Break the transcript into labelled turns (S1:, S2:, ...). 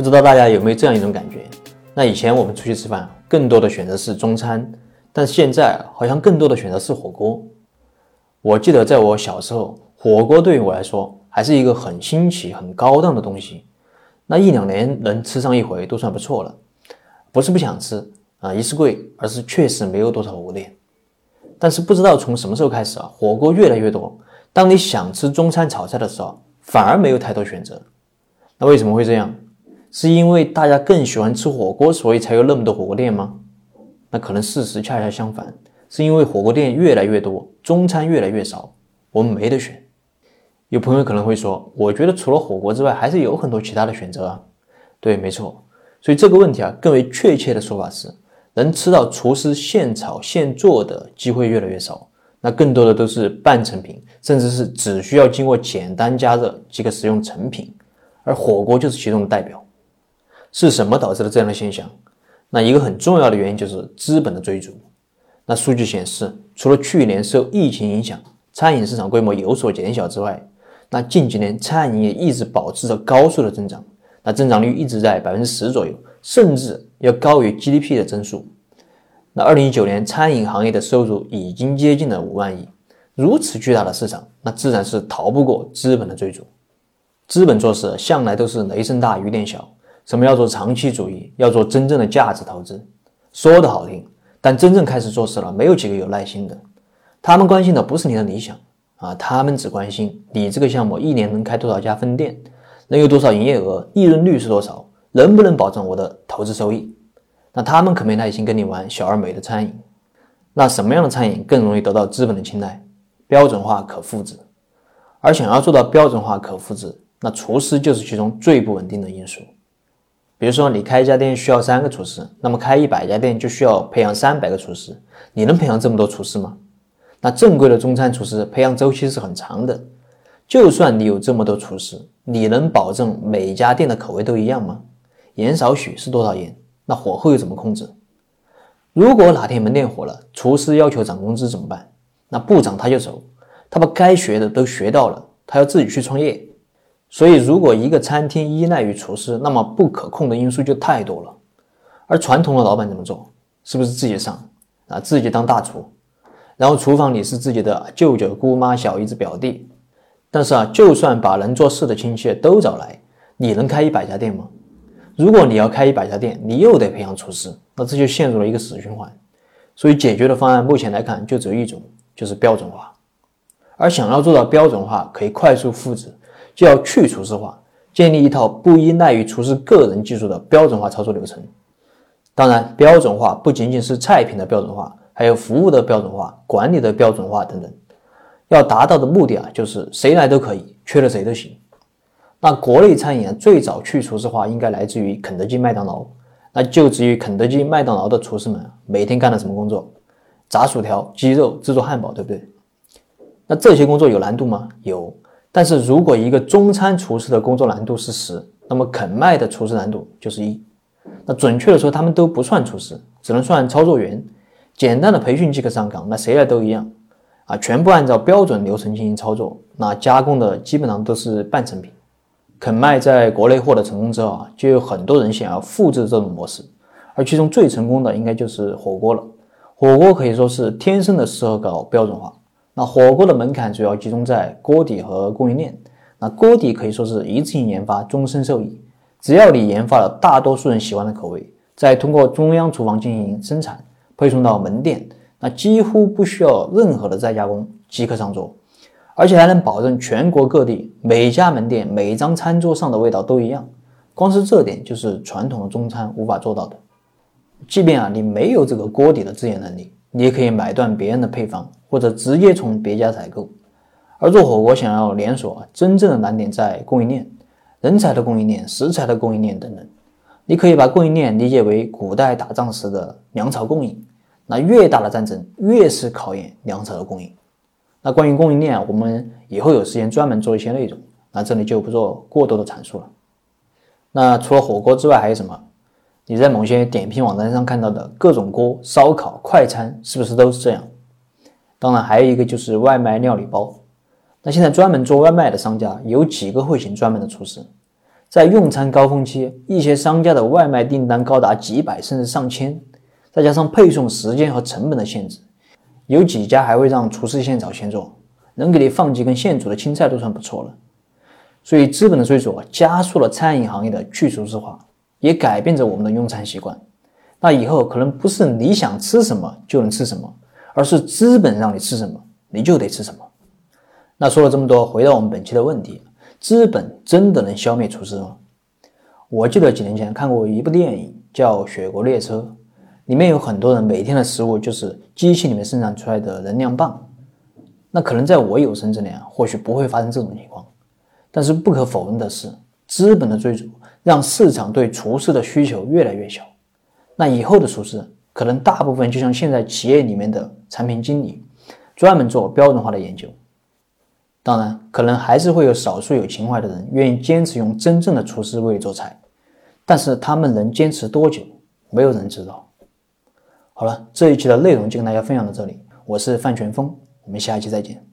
S1: 不知道大家有没有这样一种感觉？那以前我们出去吃饭，更多的选择是中餐，但现在好像更多的选择是火锅。我记得在我小时候，火锅对于我来说还是一个很新奇、很高档的东西，那一两年能吃上一回都算不错了。不是不想吃啊，一是贵，而是确实没有多少火锅店。但是不知道从什么时候开始啊，火锅越来越多。当你想吃中餐炒菜的时候，反而没有太多选择。那为什么会这样？是因为大家更喜欢吃火锅，所以才有那么多火锅店吗？那可能事实恰恰相反，是因为火锅店越来越多，中餐越来越少，我们没得选。有朋友可能会说，我觉得除了火锅之外，还是有很多其他的选择啊。对，没错。所以这个问题啊，更为确切的说法是，能吃到厨师现炒现做的机会越来越少，那更多的都是半成品，甚至是只需要经过简单加热即可食用成品，而火锅就是其中的代表。是什么导致了这样的现象？那一个很重要的原因就是资本的追逐。那数据显示，除了去年受疫情影响，餐饮市场规模有所减小之外，那近几年餐饮业一直保持着高速的增长。那增长率一直在百分之十左右，甚至要高于 GDP 的增速。那二零一九年餐饮行业的收入已经接近了五万亿，如此巨大的市场，那自然是逃不过资本的追逐。资本做事向来都是雷声大雨点小，什么要做长期主义，要做真正的价值投资，说的好听，但真正开始做事了，没有几个有耐心的。他们关心的不是你的理想啊，他们只关心你这个项目一年能开多少家分店。能有多少营业额，利润率是多少？能不能保证我的投资收益？那他们可没耐心跟你玩小而美的餐饮。那什么样的餐饮更容易得到资本的青睐？标准化可复制。而想要做到标准化可复制，那厨师就是其中最不稳定的因素。比如说，你开一家店需要三个厨师，那么开一百家店就需要培养三百个厨师。你能培养这么多厨师吗？那正规的中餐厨师培养周期是很长的。就算你有这么多厨师，你能保证每家店的口味都一样吗？盐少许是多少盐？那火候又怎么控制？如果哪天门店火了，厨师要求涨工资怎么办？那不涨他就走，他把该学的都学到了，他要自己去创业。所以，如果一个餐厅依赖于厨师，那么不可控的因素就太多了。而传统的老板怎么做？是不是自己上啊，自己当大厨，然后厨房里是自己的舅舅、姑妈、小姨子、表弟？但是啊，就算把能做事的亲戚都找来，你能开一百家店吗？如果你要开一百家店，你又得培养厨师，那这就陷入了一个死循环。所以解决的方案目前来看就只有一种，就是标准化。而想要做到标准化，可以快速复制，就要去厨师化，建立一套不依赖于厨师个人技术的标准化操作流程。当然，标准化不仅仅是菜品的标准化，还有服务的标准化、管理的标准化等等。要达到的目的啊，就是谁来都可以，缺了谁都行。那国内餐饮，最早去厨师化应该来自于肯德基、麦当劳。那就职于肯德基、麦当劳的厨师们每天干了什么工作？炸薯条、鸡肉、制作汉堡，对不对？那这些工作有难度吗？有。但是如果一个中餐厨师的工作难度是十，那么肯麦的厨师难度就是一。那准确的说，他们都不算厨师，只能算操作员。简单的培训即可上岗，那谁来都一样。啊，全部按照标准流程进行操作，那加工的基本上都是半成品。肯麦在国内获得成功之后啊，就有很多人想要复制这种模式，而其中最成功的应该就是火锅了。火锅可以说是天生的适合搞标准化。那火锅的门槛主要集中在锅底和供应链。那锅底可以说是一次性研发，终身受益。只要你研发了大多数人喜欢的口味，再通过中央厨房进行生产，配送到门店。那几乎不需要任何的再加工即可上桌，而且还能保证全国各地每家门店每张餐桌上的味道都一样。光是这点就是传统的中餐无法做到的。即便啊你没有这个锅底的自研能力，你也可以买断别人的配方，或者直接从别家采购。而做火锅想要连锁，真正的难点在供应链、人才的供应链、食材的供应链等等。你可以把供应链理解为古代打仗时的粮草供应。那越大的战争，越是考验粮草的供应。那关于供应链，我们以后有时间专门做一些内容，那这里就不做过多的阐述了。那除了火锅之外，还有什么？你在某些点评网站上看到的各种锅、烧烤、快餐，是不是都是这样？当然，还有一个就是外卖料理包。那现在专门做外卖的商家有几个会请专门的厨师？在用餐高峰期，一些商家的外卖订单高达几百甚至上千，再加上配送时间和成本的限制，有几家还会让厨师现炒现做，能给你放几根现煮的青菜都算不错了。所以，资本的追逐加速了餐饮行业的去厨师化，也改变着我们的用餐习惯。那以后可能不是你想吃什么就能吃什么，而是资本让你吃什么，你就得吃什么。那说了这么多，回到我们本期的问题：资本真的能消灭厨师吗？我记得几年前看过一部电影叫《雪国列车》，里面有很多人每天的食物就是机器里面生产出来的能量棒。那可能在我有生之年，或许不会发生这种情况。但是不可否认的是，资本的追逐让市场对厨师的需求越来越小。那以后的厨师可能大部分就像现在企业里面的产品经理，专门做标准化的研究。当然，可能还是会有少数有情怀的人愿意坚持用真正的厨师为你做菜，但是他们能坚持多久，没有人知道。好了，这一期的内容就跟大家分享到这里，我是范全峰，我们下一期再见。